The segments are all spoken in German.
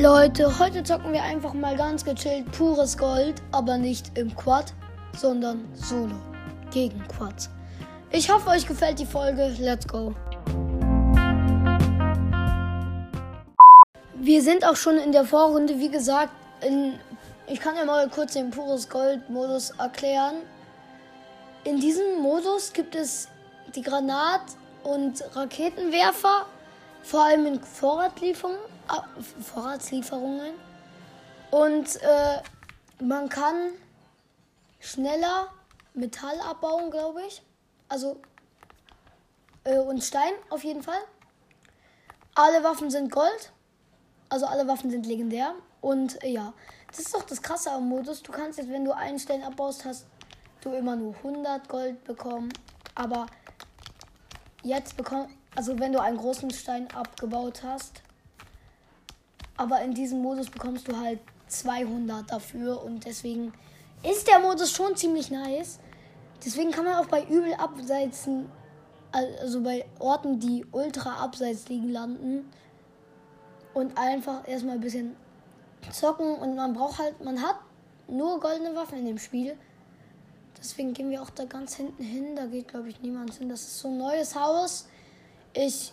Leute, heute zocken wir einfach mal ganz gechillt pures Gold, aber nicht im Quad, sondern solo gegen Quads. Ich hoffe, euch gefällt die Folge. Let's go. Wir sind auch schon in der Vorrunde, wie gesagt, in, ich kann ja mal kurz den pures Gold Modus erklären. In diesem Modus gibt es die Granat- und Raketenwerfer, vor allem in Vorratlieferungen Vorratslieferungen. Und äh, man kann schneller Metall abbauen, glaube ich. Also äh, und Stein auf jeden Fall. Alle Waffen sind Gold. Also alle Waffen sind legendär. Und äh, ja, das ist doch das Krasse am Modus. Du kannst jetzt, wenn du einen Stein abbaust, hast du immer nur 100 Gold bekommen. Aber jetzt bekommst, also wenn du einen großen Stein abgebaut hast, aber in diesem Modus bekommst du halt 200 dafür und deswegen ist der Modus schon ziemlich nice. Deswegen kann man auch bei übel abseitsen, also bei Orten, die ultra abseits liegen, landen und einfach erstmal ein bisschen zocken und man braucht halt, man hat nur goldene Waffen in dem Spiel. Deswegen gehen wir auch da ganz hinten hin. Da geht, glaube ich, niemand hin. Das ist so ein neues Haus. Ich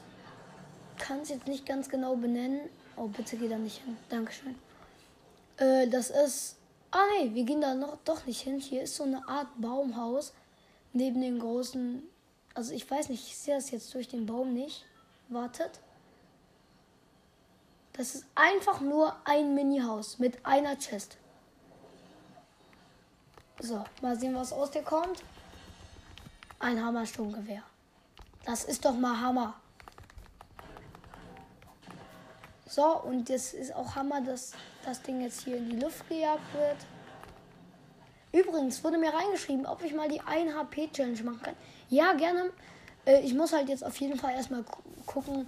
kann es jetzt nicht ganz genau benennen. Oh, bitte geh da nicht hin. Dankeschön. Äh, das ist. Ah, nee, wir gehen da noch doch nicht hin. Hier ist so eine Art Baumhaus neben den großen. Also, ich weiß nicht, ich sehe das jetzt durch den Baum nicht. Wartet. Das ist einfach nur ein Mini-Haus mit einer Chest. So, mal sehen, was aus dir kommt. Ein Hammersturmgewehr. Das ist doch mal Hammer. So, und das ist auch Hammer, dass das Ding jetzt hier in die Luft gejagt wird. Übrigens wurde mir reingeschrieben, ob ich mal die 1 HP Challenge machen kann. Ja, gerne. Äh, ich muss halt jetzt auf jeden Fall erstmal gucken.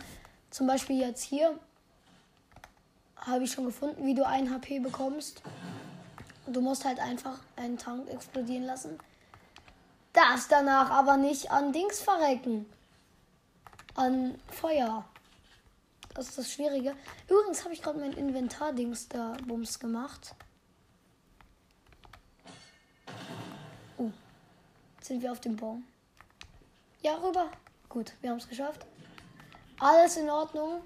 Zum Beispiel jetzt hier habe ich schon gefunden, wie du 1 HP bekommst. Du musst halt einfach einen Tank explodieren lassen. Das danach aber nicht an Dings verrecken. An Feuer. Das ist das Schwierige. Übrigens habe ich gerade mein Inventar-Dings da Bums gemacht. Oh. Jetzt sind wir auf dem Baum. Ja, rüber. Gut, wir haben es geschafft. Alles in Ordnung.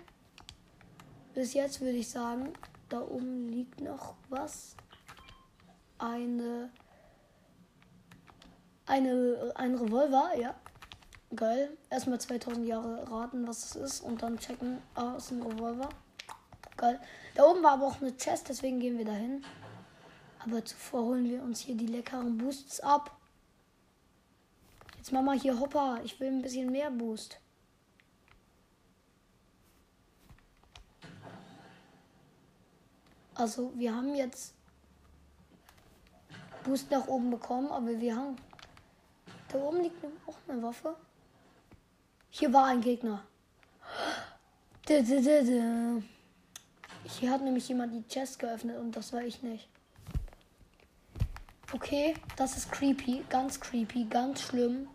Bis jetzt würde ich sagen, da oben liegt noch was. Eine. Eine. Ein Revolver, ja. Geil. Erstmal 2000 Jahre raten, was es ist und dann checken. Ah, ist ein Revolver. Geil. Da oben war aber auch eine Chest, deswegen gehen wir dahin. Aber zuvor holen wir uns hier die leckeren Boosts ab. Jetzt machen wir hier Hopper. Ich will ein bisschen mehr Boost. Also, wir haben jetzt Boost nach oben bekommen, aber wir haben. Da oben liegt auch eine Waffe. Hier war ein Gegner. Hier hat nämlich jemand die Chest geöffnet und das war ich nicht. Okay, das ist creepy, ganz creepy, ganz schlimm.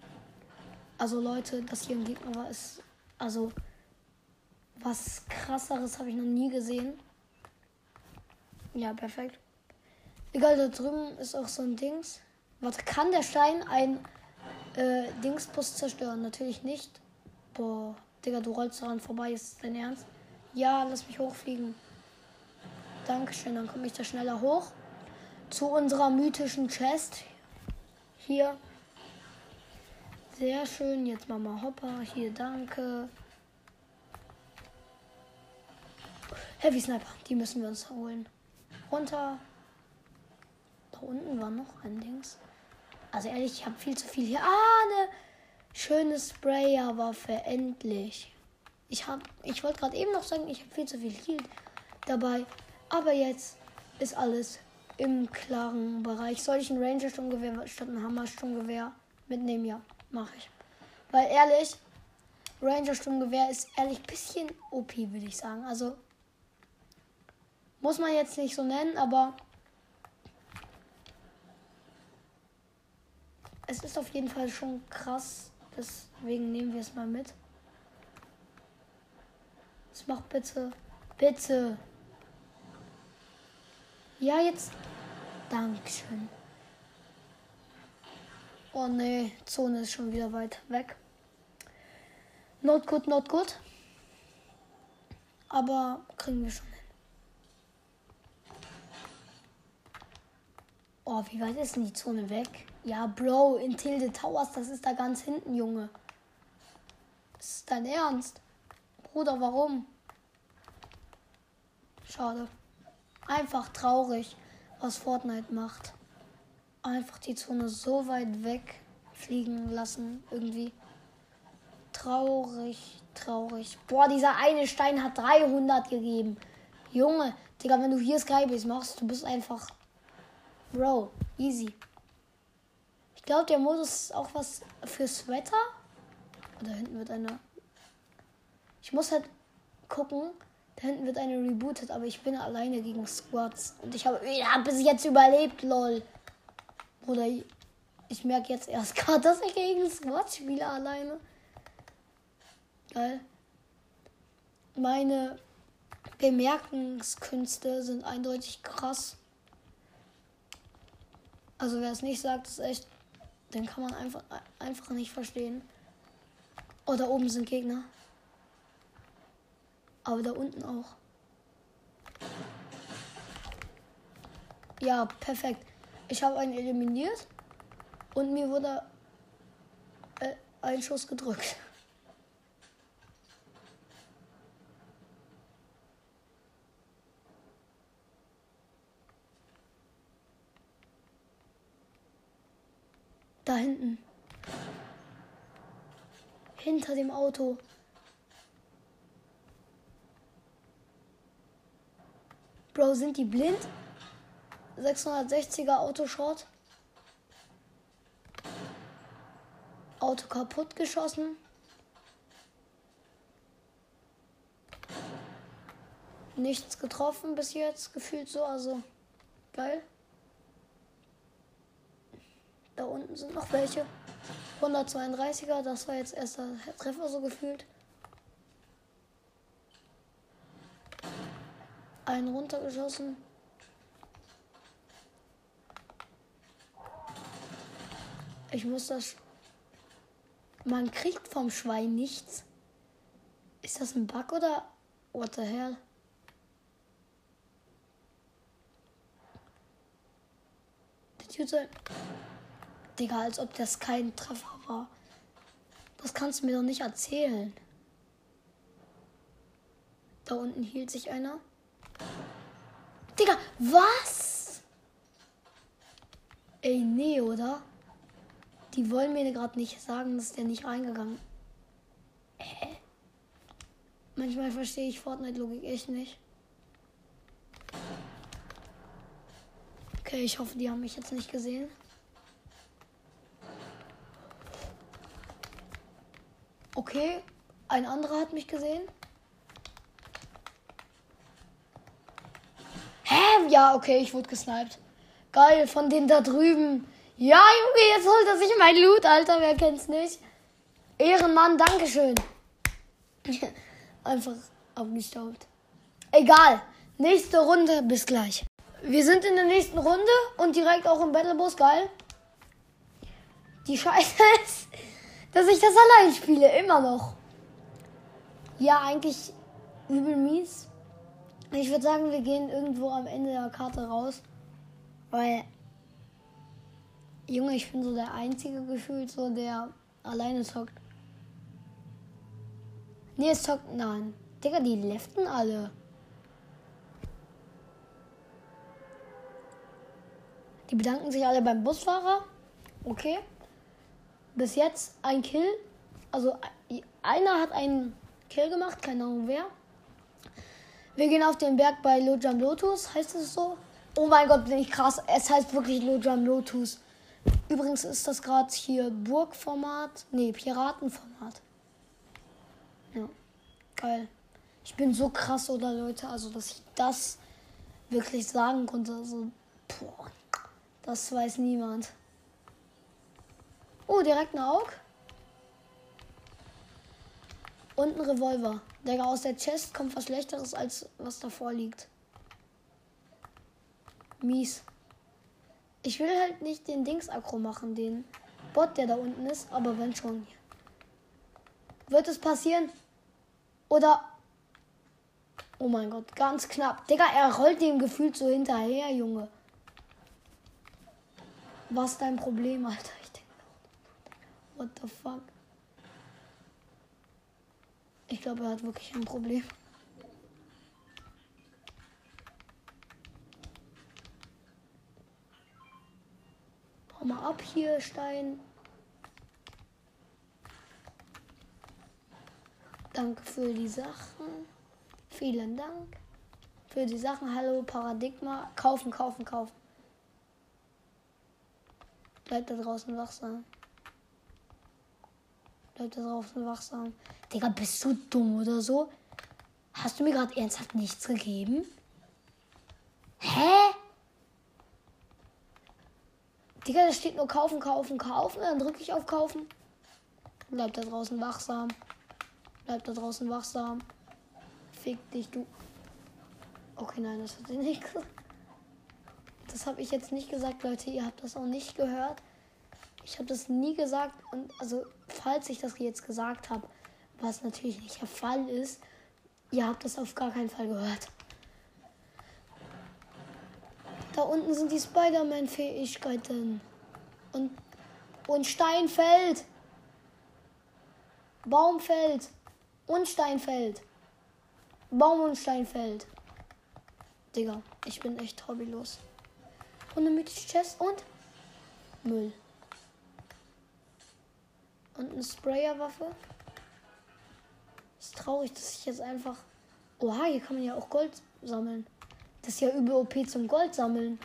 Also Leute, dass hier ein Gegner war, ist also was krasseres habe ich noch nie gesehen. Ja, perfekt. Egal, da drüben ist auch so ein Dings. Warte, kann der Stein ein äh, Dingsbus zerstören? Natürlich nicht. Boah, Digga, du rollst daran vorbei. Ist das dein Ernst? Ja, lass mich hochfliegen. Dankeschön, dann komme ich da schneller hoch. Zu unserer mythischen Chest. Hier. Sehr schön. Jetzt Mama Hopper. Hier, danke. Heavy Sniper. Die müssen wir uns holen. Runter. Da unten war noch ein Dings. Also ehrlich, ich habe viel zu viel hier. Ah, ne Schöne Sprayerwaffe, endlich. Ich, hab, ich wollte gerade eben noch sagen, ich habe viel zu viel Heal dabei. Aber jetzt ist alles im klaren Bereich. Soll ich ein Ranger-Sturmgewehr statt ein Hammer-Sturmgewehr mitnehmen? Ja, mache ich. Weil ehrlich, Ranger-Sturmgewehr ist ehrlich ein bisschen OP, würde ich sagen. Also muss man jetzt nicht so nennen, aber es ist auf jeden Fall schon krass, Deswegen nehmen wir es mal mit. Das macht bitte, bitte. Ja, jetzt. Dankeschön. Oh nee, Zone ist schon wieder weit weg. Not gut, not gut. Aber kriegen wir schon hin. Oh, wie weit ist denn die Zone weg? Ja, Bro, in Tilde Towers, das ist da ganz hinten, Junge. Das ist dein Ernst? Bruder, warum? Schade. Einfach traurig, was Fortnite macht. Einfach die Zone so weit weg fliegen lassen, irgendwie. Traurig, traurig. Boah, dieser eine Stein hat 300 gegeben. Junge, Digga, wenn du hier Skybase machst, du bist einfach. Bro, easy. Ich glaube, der Modus ist auch was fürs Wetter. Da hinten wird eine. Ich muss halt gucken. Da hinten wird eine rebootet, aber ich bin alleine gegen Squads. Und ich habe ja, bis jetzt überlebt, lol. Bruder, ich merke jetzt erst gerade, dass ich gegen Squads spiele alleine. Geil. Meine Bemerkungskünste sind eindeutig krass. Also wer es nicht sagt, ist echt, den kann man einfach, einfach nicht verstehen. Oh, da oben sind Gegner. Aber da unten auch. Ja, perfekt. Ich habe einen eliminiert und mir wurde äh, ein Schuss gedrückt. Da hinten. Hinter dem Auto. Bro, sind die blind? 660er Autoshot. Auto kaputt geschossen. Nichts getroffen bis jetzt, gefühlt so, also geil. Da unten sind noch welche. 132er, das war jetzt erster Treffer so gefühlt. Einen runtergeschossen. Ich muss das. Man kriegt vom Schwein nichts. Ist das ein Bug oder what the hell? Der Dude Digga, als ob das kein Treffer war. Das kannst du mir doch nicht erzählen. Da unten hielt sich einer. Digga, was? Ey, nee, oder? Die wollen mir gerade nicht sagen, dass der nicht reingegangen. Hä? Manchmal verstehe ich Fortnite-Logik echt nicht. Okay, ich hoffe, die haben mich jetzt nicht gesehen. Okay, ein anderer hat mich gesehen. Hä? Ja, okay, ich wurde gesniped. Geil, von denen da drüben. Ja, Junge, jetzt holt er sich mein Loot, Alter. Wer kennt's nicht? Ehrenmann, Dankeschön. Einfach abgestaubt. Egal. Nächste Runde, bis gleich. Wir sind in der nächsten Runde und direkt auch im Battlebus, geil. Die Scheiße ist, dass ich das allein spiele, immer noch. Ja, eigentlich übel mies. Ich würde sagen, wir gehen irgendwo am Ende der Karte raus. Weil, Junge, ich bin so der einzige gefühlt, so der alleine zockt. Nee, es zockt. Nein. Digga, die leften alle. Die bedanken sich alle beim Busfahrer. Okay bis jetzt ein Kill. Also einer hat einen Kill gemacht, keine Ahnung wer. Wir gehen auf den Berg bei Lojam Lotus, heißt es so? Oh mein Gott, bin ich krass. Es heißt wirklich Lojam Lotus. Übrigens ist das gerade hier Burgformat. Nee, Piratenformat. Ja, geil. Ich bin so krass, oder Leute? Also, dass ich das wirklich sagen konnte. Also, boah, das weiß niemand. Oh, direkt ein Aug. Und ein Revolver. Digga, aus der Chest kommt was Schlechteres, als was davor liegt. Mies. Ich will halt nicht den Dings-Akro machen, den Bot, der da unten ist, aber wenn schon. Wird es passieren? Oder. Oh mein Gott, ganz knapp. Digga, er rollt dem gefühlt so hinterher, Junge. Was dein Problem, Alter? What the fuck? Ich glaube, er hat wirklich ein Problem. Hau mal ab hier, Stein. Danke für die Sachen. Vielen Dank für die Sachen. Hallo Paradigma. Kaufen, kaufen, kaufen. Bleibt da draußen wachsam. Bleibt da draußen wachsam. Digga, bist du dumm oder so? Hast du mir gerade ernsthaft nichts gegeben? Hä? Digga, da steht nur kaufen, kaufen, kaufen. Dann drücke ich auf kaufen. Bleibt da draußen wachsam. Bleibt da draußen wachsam. Fick dich, du. Okay, nein, das hat sie nicht gesagt. Das habe ich jetzt nicht gesagt, Leute. Ihr habt das auch nicht gehört. Ich habe das nie gesagt. Und also, falls ich das jetzt gesagt habe, was natürlich nicht der Fall ist, ihr habt das auf gar keinen Fall gehört. Da unten sind die Spider-Man-Fähigkeiten. Und, und Steinfeld. Baumfeld. Und Steinfeld. Baum und Steinfeld. Digga, ich bin echt hobbylos. Und eine mythische Chest und Müll. Und eine Sprayerwaffe. Ist traurig, dass ich jetzt einfach. Oha, hier kann man ja auch Gold sammeln. Das ist ja übel OP zum Gold sammeln.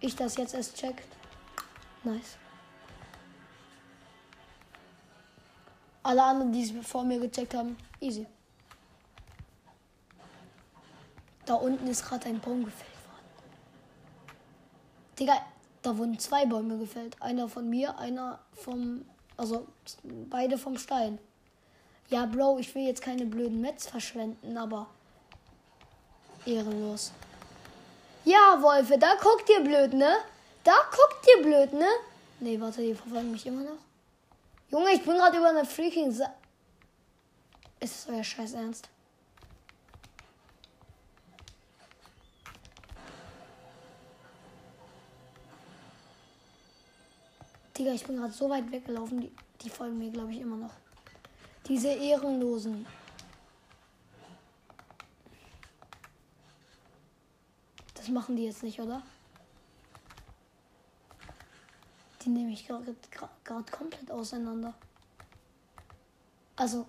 Ich das jetzt erst checkt. Nice. Alle anderen, die es vor mir gecheckt haben, easy. Da unten ist gerade ein Baum gefällt worden. Digga, da wurden zwei Bäume gefällt. Einer von mir, einer vom. Also beide vom Stein. Ja, Bro, ich will jetzt keine blöden Metz verschwenden, aber. Ehrenlos. Ja, Wolfe, da guckt ihr blöd, ne? Da guckt ihr blöd, ne? Nee, warte, die verfolgen mich immer noch. Junge, ich bin gerade über eine freaking Sa Ist es euer Scheiß Ernst? Digga, ich bin gerade so weit weggelaufen, die, die folgen mir, glaube ich, immer noch. Diese Ehrenlosen. Das machen die jetzt nicht, oder? Die nehme ich gerade komplett auseinander. Also,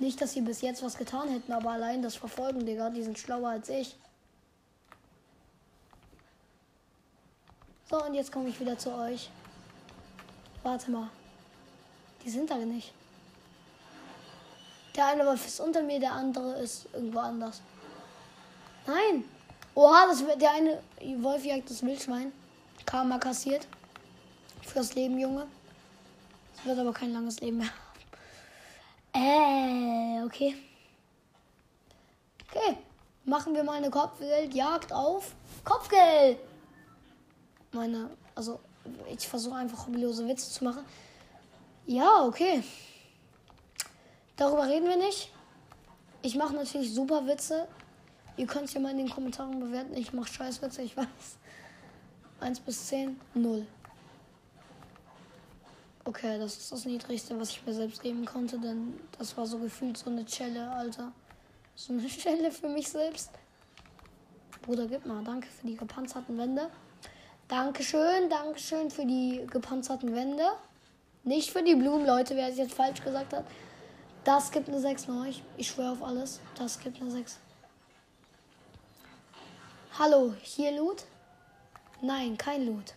nicht, dass sie bis jetzt was getan hätten, aber allein das Verfolgen, Digga, die sind schlauer als ich. So, und jetzt komme ich wieder zu euch. Warte mal. Die sind da nicht. Der eine Wolf ist unter mir, der andere ist irgendwo anders. Nein. Oha, das der eine Wolf jagt das Wildschwein. Karma kassiert. Fürs Leben, Junge. Es wird aber kein langes Leben mehr. Äh, okay. Okay. Machen wir mal eine Kopfgeldjagd auf Kopfgeld. Meine, also, ich versuche einfach hobbylose Witze zu machen. Ja, okay. Darüber reden wir nicht. Ich mache natürlich super Witze. Ihr könnt es ja mal in den Kommentaren bewerten. Ich mache Scheißwitze, ich weiß. 1 bis 10, 0. Okay, das ist das Niedrigste, was ich mir selbst geben konnte, denn das war so gefühlt so eine Chelle, Alter. So eine Chelle für mich selbst. Bruder, gib mal. Danke für die gepanzerten Wände. Dankeschön, Dankeschön für die gepanzerten Wände. Nicht für die Blumen, Leute, wer es jetzt falsch gesagt hat. Das gibt eine 6 neu. Ich, ich schwöre auf alles. Das gibt eine 6. Hallo, hier Loot? Nein, kein Loot.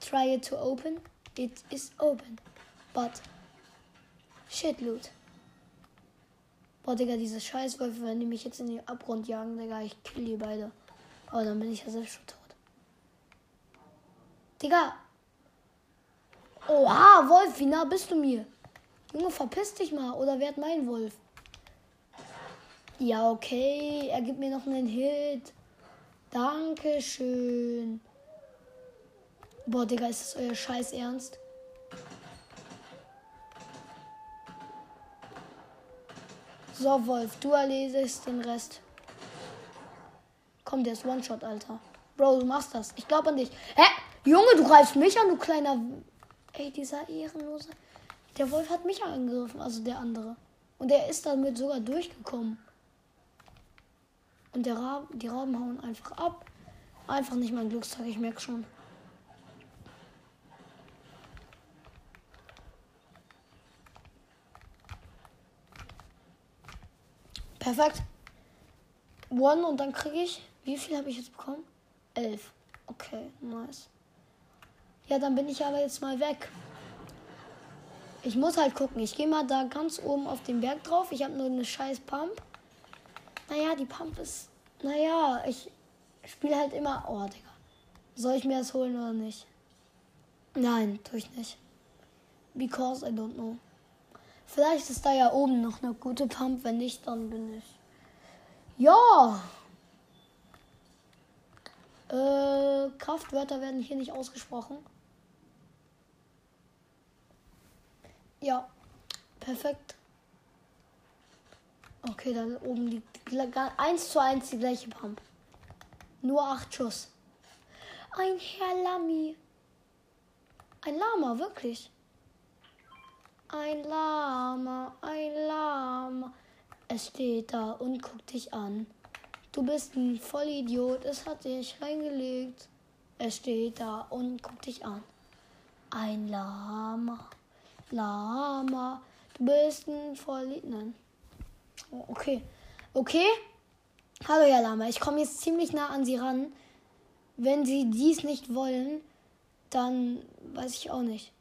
Try it to open. It is open. But shit loot. Boah, Digga, diese Scheißwölfe, wenn die mich jetzt in den Abgrund jagen, Digga, ich kill die beide. Aber dann bin ich ja selbst schon tot. Digga. Oha, Wolf, wie nah bist du mir? Junge, verpiss dich mal oder werd mein Wolf. Ja, okay. Er gibt mir noch einen Hit. Dankeschön. Boah, Digga, ist das euer Scheiß Ernst? So, Wolf, du erledigst den Rest. Komm, der ist One-Shot, Alter. Bro, du machst das. Ich glaube an dich. Hä? Junge, du greifst mich an, du kleiner. Ey, dieser Ehrenlose. Der Wolf hat mich angegriffen, also der andere. Und er ist damit sogar durchgekommen. Und der Rab die Raben hauen einfach ab. Einfach nicht mein Glückstag, ich merke schon. Perfekt. One und dann kriege ich. Wie viel habe ich jetzt bekommen? Elf. Okay, nice. Ja, dann bin ich aber jetzt mal weg. Ich muss halt gucken. Ich gehe mal da ganz oben auf den Berg drauf. Ich habe nur eine scheiß Pump. Naja, die Pump ist. Naja, ich spiele halt immer. Oh, Digga. Soll ich mir das holen oder nicht? Nein, tue ich nicht. Because I don't know. Vielleicht ist da ja oben noch eine gute Pump. Wenn nicht, dann bin ich. Ja! Äh, Kraftwörter werden hier nicht ausgesprochen. Ja, perfekt. Okay, da oben liegt 1 zu 1 die gleiche Pump. Nur 8 Schuss. Ein Herr Lamy. Ein Lama, wirklich. Ein Lama, ein Lama. Es steht da und guckt dich an. Du bist ein Vollidiot, es hat dich reingelegt. Es steht da und guckt dich an. Ein Lama, Lama. Du bist ein Vollidiot. Nein. Oh, okay. Okay. Hallo, Herr Lama. Ich komme jetzt ziemlich nah an Sie ran. Wenn Sie dies nicht wollen, dann weiß ich auch nicht.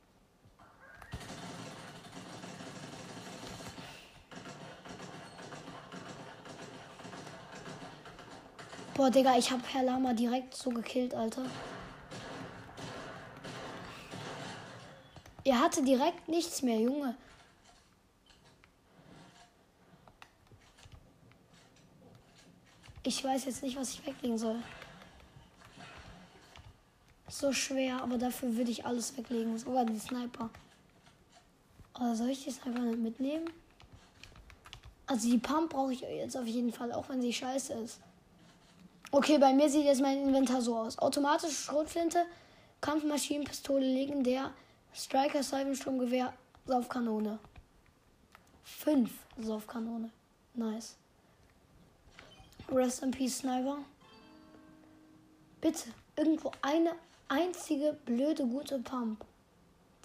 Boah, Digga, ich hab Herr Lama direkt so gekillt, Alter. Er hatte direkt nichts mehr, Junge. Ich weiß jetzt nicht, was ich weglegen soll. So schwer, aber dafür würde ich alles weglegen. Sogar die Sniper. Oder soll ich die Sniper nicht mitnehmen? Also die Pump brauche ich jetzt auf jeden Fall, auch wenn sie scheiße ist. Okay, bei mir sieht jetzt mein Inventar so aus. Automatische Schrotflinte, Kampfmaschinenpistole, legendär, Striker, Seifensturmgewehr, Saufkanone. Fünf Saufkanone. Nice. Rest in Peace, Sniper. Bitte, irgendwo eine einzige blöde gute Pump.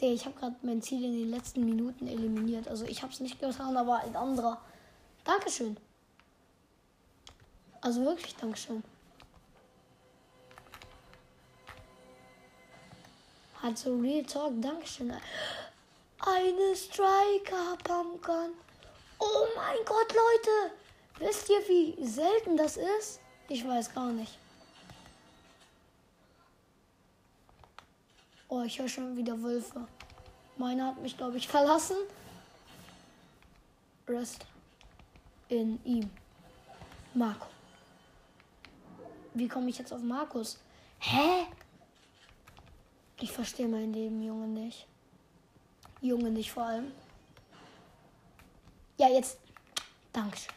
Der, ich habe gerade mein Ziel in den letzten Minuten eliminiert. Also ich habe es nicht getan, aber ein anderer. Dankeschön. Also wirklich Dankeschön. Hat so Real Talk, Dankeschön. Eine Striker Pumpgun. Oh mein Gott, Leute. Wisst ihr, wie selten das ist? Ich weiß gar nicht. Oh, ich höre schon wieder Wölfe. Meiner hat mich, glaube ich, verlassen. Rest in ihm. Marco. Wie komme ich jetzt auf Markus? Hä? Ich verstehe mein Leben, Junge, nicht. Junge nicht vor allem. Ja, jetzt. Dankeschön.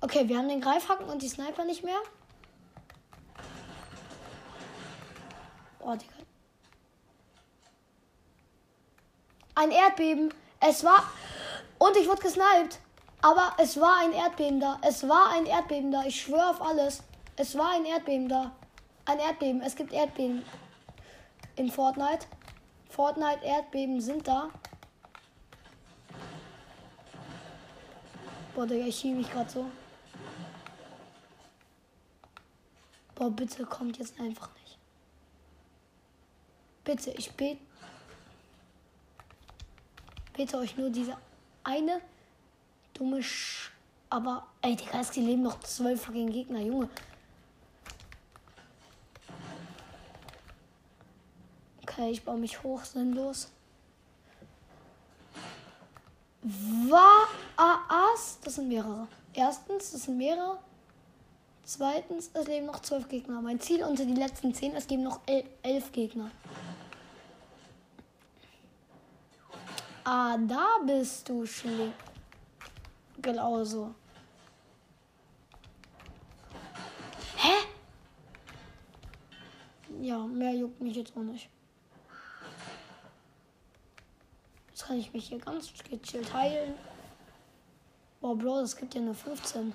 Okay, wir haben den Greifhaken und die Sniper nicht mehr. Oh, Digga. Ein Erdbeben. Es war. Und ich wurde gesniped. Aber es war ein Erdbeben da. Es war ein Erdbeben da. Ich schwöre auf alles. Es war ein Erdbeben da. Ein Erdbeben. Es gibt Erdbeben. In Fortnite. Fortnite Erdbeben sind da. Boah, Digga, ich schiebe mich gerade so. Boah, bitte kommt jetzt einfach nicht. Bitte, ich bete. Bitte euch nur diese eine dumme Sch Aber, ey, die Geist, die leben noch zwölf fucking Gegner, Junge. Okay, ich baue mich hoch, sinnlos. Was? das sind mehrere. Erstens, das sind mehrere. Zweitens, es leben noch zwölf Gegner. Mein Ziel unter die letzten zehn, es geben noch el elf Gegner. Ah, da bist du schlimm. Genauso. Hä? Ja, mehr juckt mich jetzt auch nicht. Jetzt kann ich mich hier ganz gechillt heilen. Boah, Bro, das gibt ja nur 15.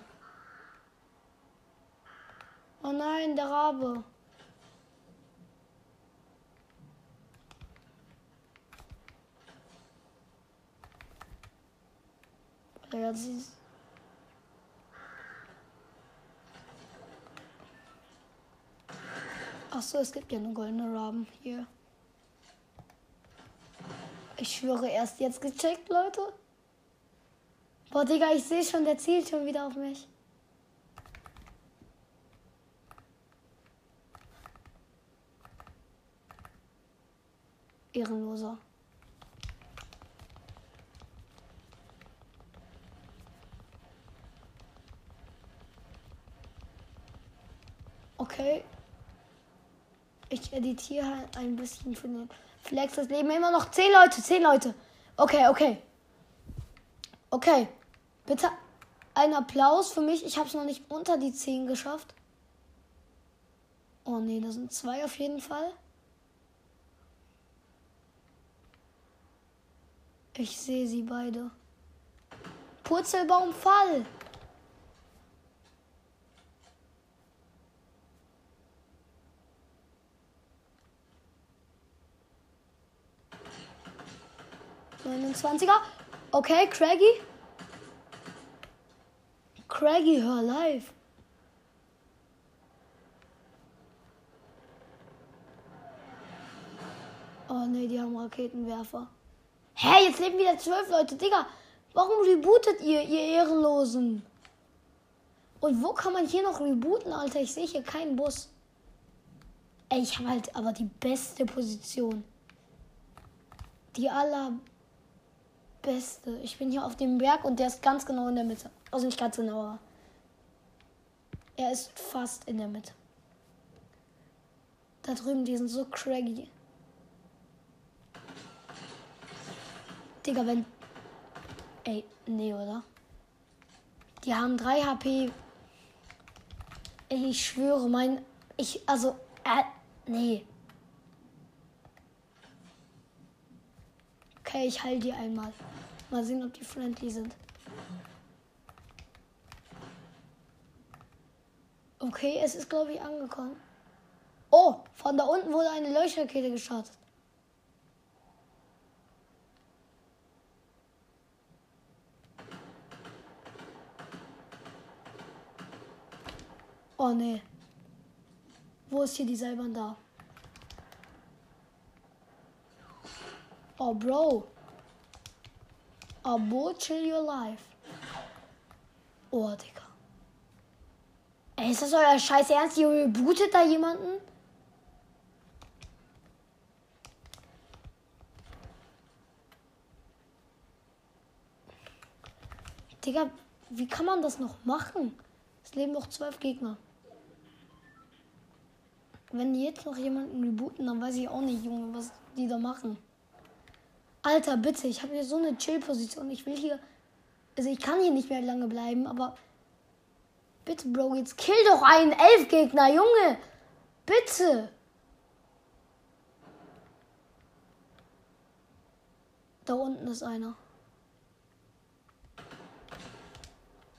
Oh nein, der Rabe. Ja, das ist Ach so, es gibt ja eine goldene Raben hier. Ich schwöre, erst jetzt gecheckt, Leute. Boah, Digga, ich sehe schon, der zielt schon wieder auf mich. Ehrenloser. Okay. Ich editiere ein bisschen für den Flex. Das leben immer noch zehn Leute, zehn Leute. Okay, okay. Okay. Bitte ein Applaus für mich. Ich habe es noch nicht unter die zehn geschafft. Oh nee, da sind zwei auf jeden Fall. Ich sehe sie beide. Purzelbaumfall. Neunundzwanziger. Okay, Craggy. Craggy, hör live. Oh ne, die haben Raketenwerfer. Hä, jetzt leben wieder zwölf Leute. Digga, warum rebootet ihr, ihr Ehrenlosen? Und wo kann man hier noch rebooten, Alter? Ich sehe hier keinen Bus. Ey, ich habe halt aber die beste Position. Die allerbeste. Ich bin hier auf dem Berg und der ist ganz genau in der Mitte. Also nicht ganz genau, aber er ist fast in der Mitte. Da drüben, die sind so craggy. Digga, wenn. Ey, nee, oder? Die haben 3 HP. Ey, ich schwöre, mein. Ich. Also. Äh, nee. Okay, ich heil die einmal. Mal sehen, ob die friendly sind. Okay, es ist, glaube ich, angekommen. Oh, von da unten wurde eine Leuchtrakete gestartet. Oh nee. Wo ist hier die Seilbahn da? Oh, Bro. Abo, chill your life. Oh, Digga. Ey, ist das euer Scheiß Ernst? Ihr rebootet da jemanden? Digga, wie kann man das noch machen? Es leben noch zwölf Gegner. Wenn die jetzt noch jemanden rebooten, dann weiß ich auch nicht, Junge, was die da machen. Alter, bitte, ich habe hier so eine Chill-Position. Ich will hier. Also ich kann hier nicht mehr lange bleiben, aber. Bitte, Bro, jetzt kill doch einen Elf-Gegner, Junge! Bitte! Da unten ist einer.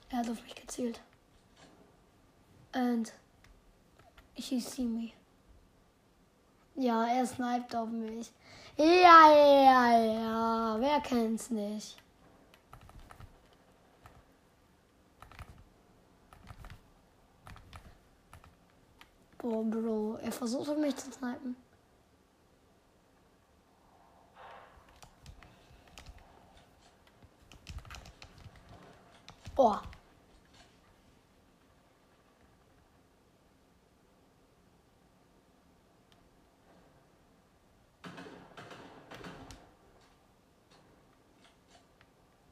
Er hat auf mich gezielt. And he see me. Ja, er sniped auf mich. Ja, ja, ja. Wer kennt's nicht? Boah, Bro. Er versucht mich zu snipen. Boah.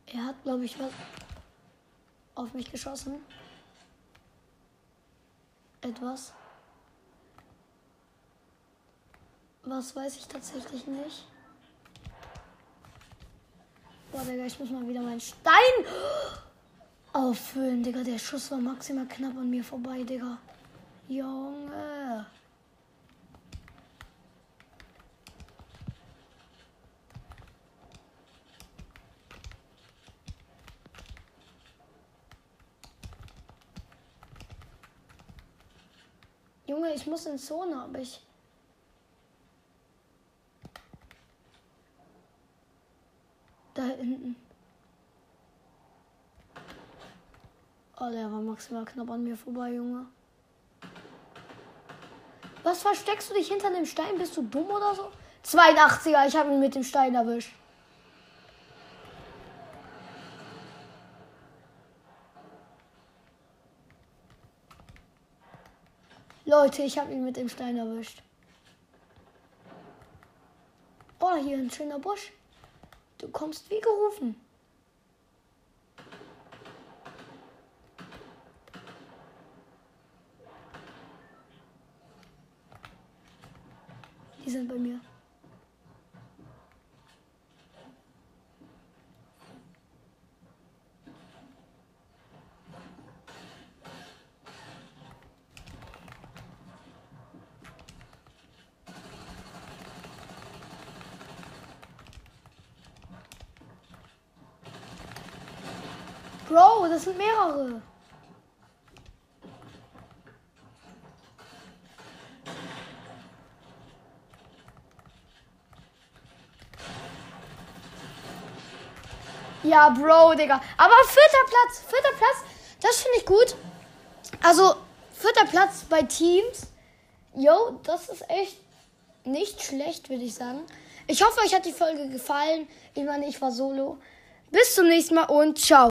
Er hat, glaube ich, was. auf mich geschossen. Etwas. Was weiß ich tatsächlich nicht. Boah, Digga, ich muss mal wieder meinen Stein auffüllen, Digga. Der Schuss war maximal knapp an mir vorbei, Digga. Junge. Junge, ich muss in Zone, aber ich. Da hinten. Oh, der war maximal knapp an mir vorbei, Junge. Was versteckst du dich hinter dem Stein? Bist du dumm oder so? 82er, ich habe ihn mit dem Stein erwischt. Leute, ich habe ihn mit dem Stein erwischt. Oh, hier ein schöner Busch. Du kommst wie gerufen. Die sind bei mir. Bro, das sind mehrere. Ja, Bro, Digga. Aber vierter Platz, vierter Platz, das finde ich gut. Also, vierter Platz bei Teams. Yo, das ist echt nicht schlecht, würde ich sagen. Ich hoffe, euch hat die Folge gefallen. Ich meine, ich war solo. Bis zum nächsten Mal und ciao.